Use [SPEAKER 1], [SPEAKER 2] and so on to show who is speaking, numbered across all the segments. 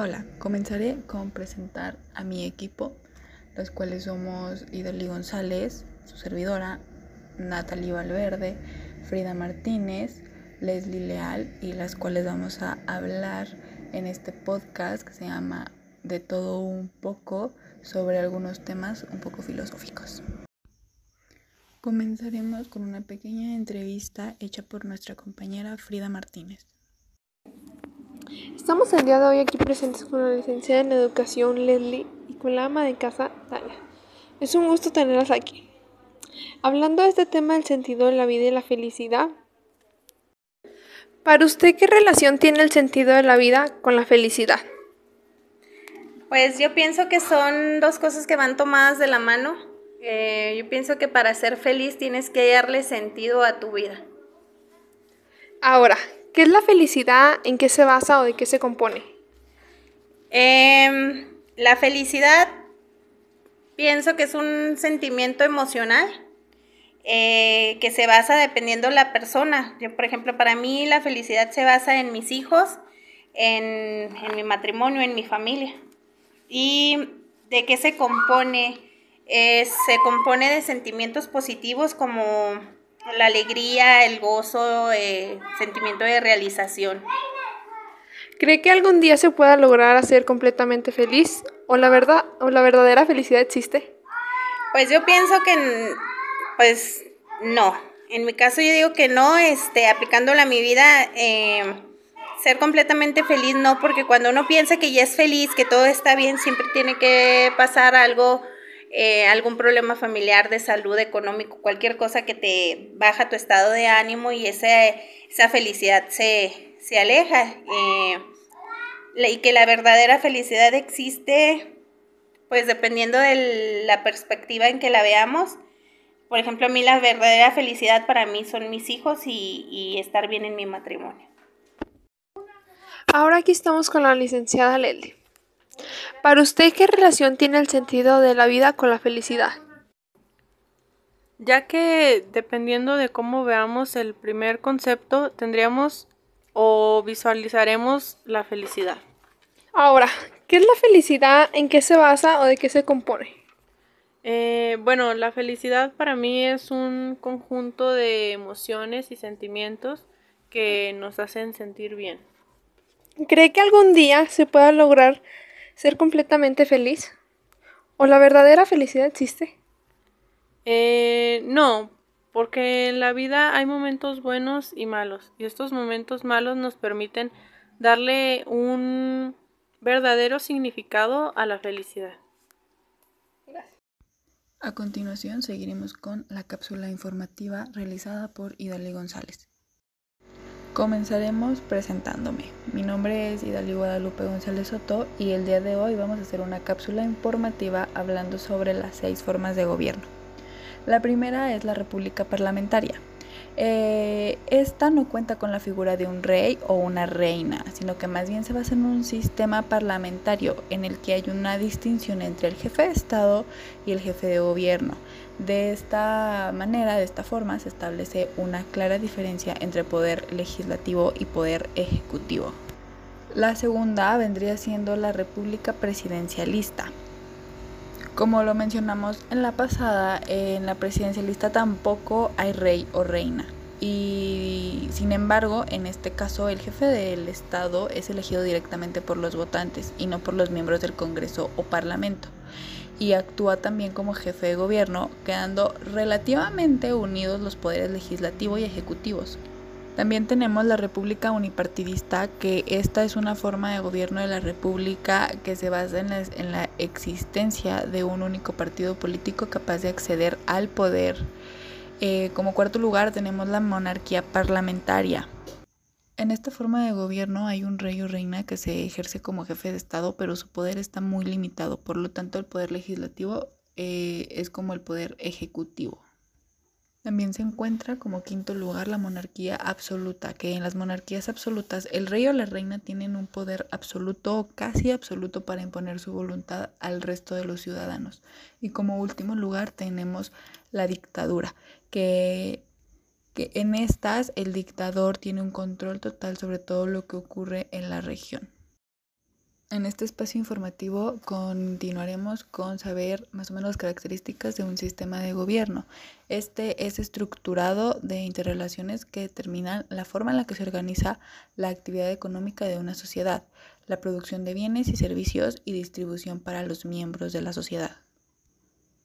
[SPEAKER 1] Hola, comenzaré con presentar a mi equipo, los cuales somos Idoli González, su servidora, Natalie Valverde, Frida Martínez, Leslie Leal y las cuales vamos a hablar en este podcast que se llama De todo un poco sobre algunos temas un poco filosóficos. Comenzaremos con una pequeña entrevista hecha por nuestra compañera Frida Martínez.
[SPEAKER 2] Estamos el día de hoy aquí presentes con la licenciada en Educación Leslie y con la ama de casa Tala. Es un gusto tenerlas aquí. Hablando de este tema del sentido de la vida y la felicidad. Para usted, ¿qué relación tiene el sentido de la vida con la felicidad?
[SPEAKER 3] Pues yo pienso que son dos cosas que van tomadas de la mano. Eh, yo pienso que para ser feliz tienes que darle sentido a tu vida.
[SPEAKER 2] Ahora, ¿Qué es la felicidad? ¿En qué se basa o de qué se compone?
[SPEAKER 3] Em, la felicidad pienso que es un sentimiento emocional eh, que se basa dependiendo la persona. Yo, por ejemplo, para mí la felicidad se basa en mis hijos, en, mi matrimonio, en mi familia. ¿Y de qué se compone? se compone de sentimientos positivos como la alegría, el gozo, el eh, sentimiento de realización.
[SPEAKER 2] ¿Cree que algún día se pueda lograr ser completamente feliz? ¿O la verdad o la verdadera felicidad existe?
[SPEAKER 3] Pues yo pienso que pues no. En mi caso yo digo que no, este, aplicándola a mi vida, eh, ser completamente feliz no, porque cuando uno piensa que ya es feliz, que todo está bien, siempre tiene que pasar algo eh, algún problema familiar de salud, económico, cualquier cosa que te baja tu estado de ánimo y esa felicidad se, aleja. Eh, y que la verdadera felicidad existe, pues dependiendo de la perspectiva en que la veamos. Por ejemplo, a mí la verdadera felicidad para mí son mis hijos y, y estar bien en mi matrimonio.
[SPEAKER 2] Ahora aquí estamos con la licenciada Lely. Para usted, ¿qué relación tiene el sentido de la vida con la felicidad?
[SPEAKER 4] Ya que dependiendo de cómo veamos el primer concepto, tendríamos o visualizaremos la felicidad.
[SPEAKER 2] Ahora, ¿qué es la felicidad? ¿En qué se basa o de qué se compone?
[SPEAKER 4] Eh, bueno, la felicidad para mí es un conjunto de emociones y sentimientos que nos hacen sentir bien.
[SPEAKER 2] ¿Cree que algún día se pueda lograr ser completamente feliz? ¿O la verdadera felicidad existe?
[SPEAKER 4] Eh, no, porque en la vida hay momentos buenos y malos, y estos momentos malos nos permiten darle un verdadero significado a la felicidad.
[SPEAKER 1] A continuación seguiremos con la cápsula informativa realizada por Idale González. Comenzaremos presentándome. Mi nombre es Idali Guadalupe González Soto y el día de hoy vamos a hacer una cápsula informativa hablando sobre las seis formas de gobierno. La primera es la república parlamentaria. Eh, esta no cuenta con la figura de un rey o una reina, sino que más bien se basa en un sistema parlamentario en el que hay una distinción entre el jefe de Estado y el jefe de gobierno. De esta manera, de esta forma, se establece una clara diferencia entre poder legislativo y poder ejecutivo. La segunda vendría siendo la república presidencialista. Como lo mencionamos en la pasada, en la presidencialista tampoco hay rey o reina. Y sin embargo, en este caso, el jefe del Estado es elegido directamente por los votantes y no por los miembros del Congreso o Parlamento. Y actúa también como jefe de gobierno, quedando relativamente unidos los poderes legislativo y ejecutivos. También tenemos la República Unipartidista, que esta es una forma de gobierno de la República que se basa en la, existencia de un único partido político capaz de acceder al poder. Eh, como cuarto lugar tenemos la monarquía parlamentaria. En esta forma de gobierno hay un rey o reina que se ejerce como jefe de Estado, pero su poder está muy limitado, por lo tanto el poder legislativo eh, es como el poder ejecutivo. También se encuentra como quinto lugar la monarquía absoluta, que en las monarquías absolutas el rey o la reina tienen un poder absoluto o casi absoluto para imponer su voluntad al resto de los ciudadanos. Y como último lugar tenemos la dictadura, que, que en estas el dictador tiene un control total sobre todo lo que ocurre en la región. En este espacio informativo continuaremos con saber más o menos las características de un sistema de gobierno. Este es estructurado de interrelaciones que determinan la forma en la que se organiza la actividad económica de una sociedad, la producción de bienes y servicios y distribución para los miembros de la sociedad.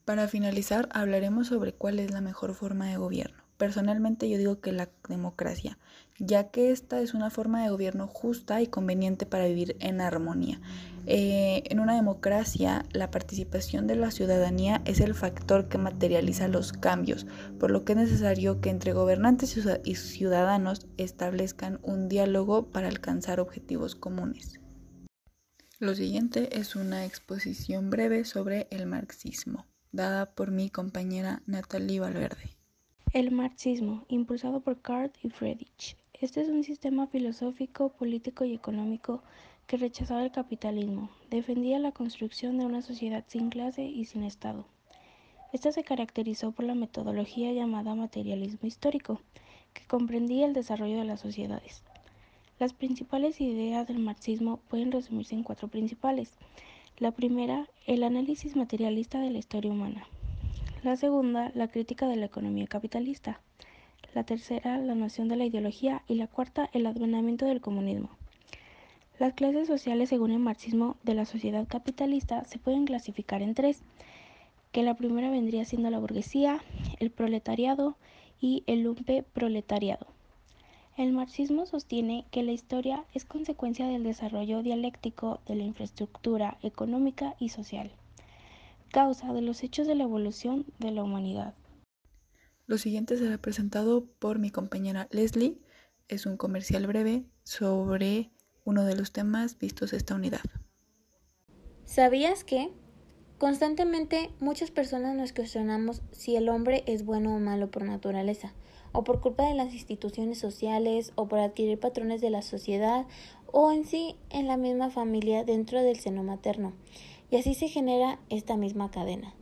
[SPEAKER 1] Para finalizar, hablaremos sobre cuál es la mejor forma de gobierno. Personalmente yo digo que la democracia, ya que esta es una forma de gobierno justa y conveniente para vivir en armonía. Eh, en una democracia, la participación de la ciudadanía es el factor que materializa los cambios, por lo que es necesario que entre gobernantes y ciudadanos establezcan un diálogo para alcanzar objetivos comunes. Lo siguiente es una exposición breve sobre el marxismo, dada por mi compañera Natalie Valverde.
[SPEAKER 5] El marxismo, impulsado por Karl y Friedrich. Este es un sistema filosófico, político y económico que rechazaba el capitalismo, defendía la construcción de una sociedad sin clase y sin Estado. Esta se caracterizó por la metodología llamada materialismo histórico, que comprendía el desarrollo de las sociedades. Las principales ideas del marxismo pueden resumirse en cuatro principales. La primera, el análisis materialista de la historia humana. La segunda, la crítica de la economía capitalista. La tercera, la noción de la ideología. Y la cuarta, el advenimiento del comunismo. Las clases sociales según el marxismo de la sociedad capitalista se pueden clasificar en tres, que la primera vendría siendo la burguesía, el proletariado y el lumpe proletariado. El marxismo sostiene que la historia es consecuencia del desarrollo dialéctico de la infraestructura económica y social causa de los hechos de la evolución de la humanidad.
[SPEAKER 1] Lo siguiente será presentado por mi compañera Leslie. Es un comercial breve sobre uno de los temas vistos esta unidad.
[SPEAKER 6] ¿Sabías que? Constantemente muchas personas nos cuestionamos si el hombre es bueno o malo por naturaleza, o por culpa de las instituciones sociales, o por adquirir patrones de la sociedad, o en sí en la misma familia dentro del seno materno y así se genera esta misma cadena.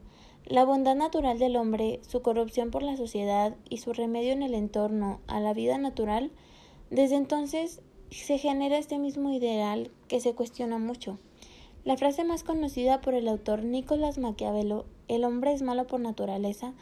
[SPEAKER 6] La bondad natural del hombre, su corrupción por la sociedad y su remedio en el entorno a la vida natural, desde entonces se genera este mismo ideal que se cuestiona mucho. La frase más conocida por el autor Nicolás Maquiavelo, el hombre es malo por naturaleza,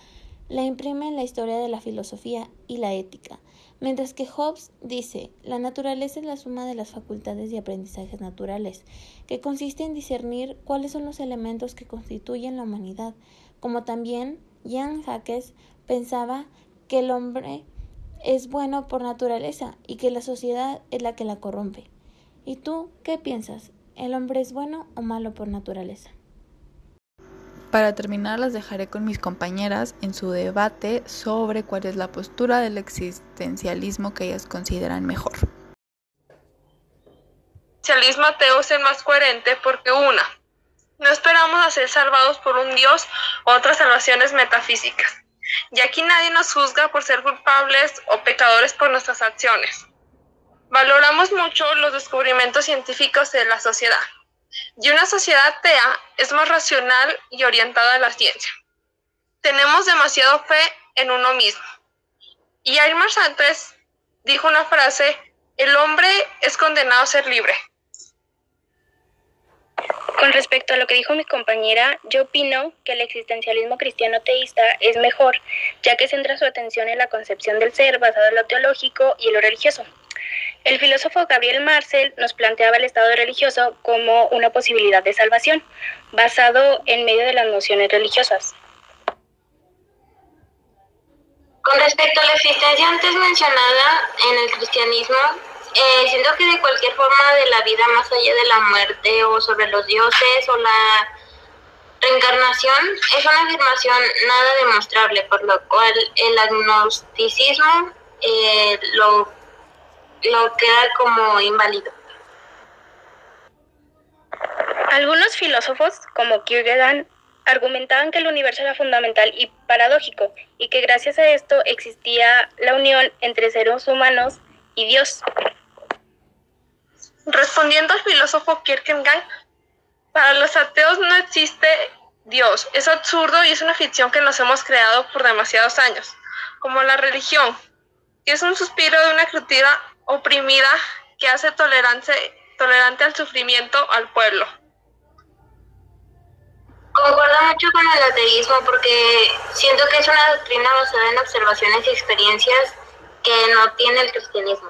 [SPEAKER 6] la imprime en la historia de la filosofía y la ética, mientras que Hobbes dice, la naturaleza es la suma de las facultades y aprendizajes naturales, que consiste en discernir cuáles son los elementos que constituyen la humanidad, como también Jan Jacques pensaba que el hombre es bueno por naturaleza y que la sociedad es la que la corrompe. ¿Y tú qué piensas? ¿El hombre es bueno o malo por naturaleza?
[SPEAKER 1] Para terminar, las dejaré con mis compañeras en su debate sobre cuál es la postura del existencialismo que ellas consideran mejor.
[SPEAKER 2] El socialismo ateo es el más coherente porque una, no esperamos a ser salvados por un Dios o otras salvaciones metafísicas, y aquí nadie nos juzga por ser culpables o pecadores por nuestras acciones. Valoramos mucho los descubrimientos científicos de la sociedad y una sociedad atea es más racional y orientada a la ciencia. Tenemos demasiado fe en uno mismo. Y Aymar Santos dijo una frase, el hombre es condenado a ser libre.
[SPEAKER 7] Con respecto a lo que dijo mi compañera, yo opino que el existencialismo cristiano teísta es mejor, ya que centra su atención en la concepción del ser basado en lo teológico y en lo religioso. El filósofo Gabriel Marcel nos planteaba el estado religioso como una posibilidad de salvación, basado en medio de las nociones religiosas.
[SPEAKER 8] Con respecto a la existencia antes mencionada en el cristianismo, eh, siento que de cualquier forma de la vida más allá de la muerte o sobre los dioses o la reencarnación es una afirmación nada demostrable, por lo cual el agnosticismo eh, lo lo queda como inválido.
[SPEAKER 7] Algunos filósofos, como Kierkegaard, argumentaban que el universo era fundamental y paradójico, y que gracias a esto existía la unión entre seres humanos y Dios.
[SPEAKER 2] Respondiendo al filósofo Kierkegaard, para los ateos no existe Dios. Es absurdo y es una ficción que nos hemos creado por demasiados años, como la religión, que es un suspiro de una criatura oprimida que hace tolerancia
[SPEAKER 7] tolerante al sufrimiento al pueblo.
[SPEAKER 8] Concuerdo mucho con el ateísmo porque siento que es una doctrina basada en observaciones y experiencias que no tiene el cristianismo.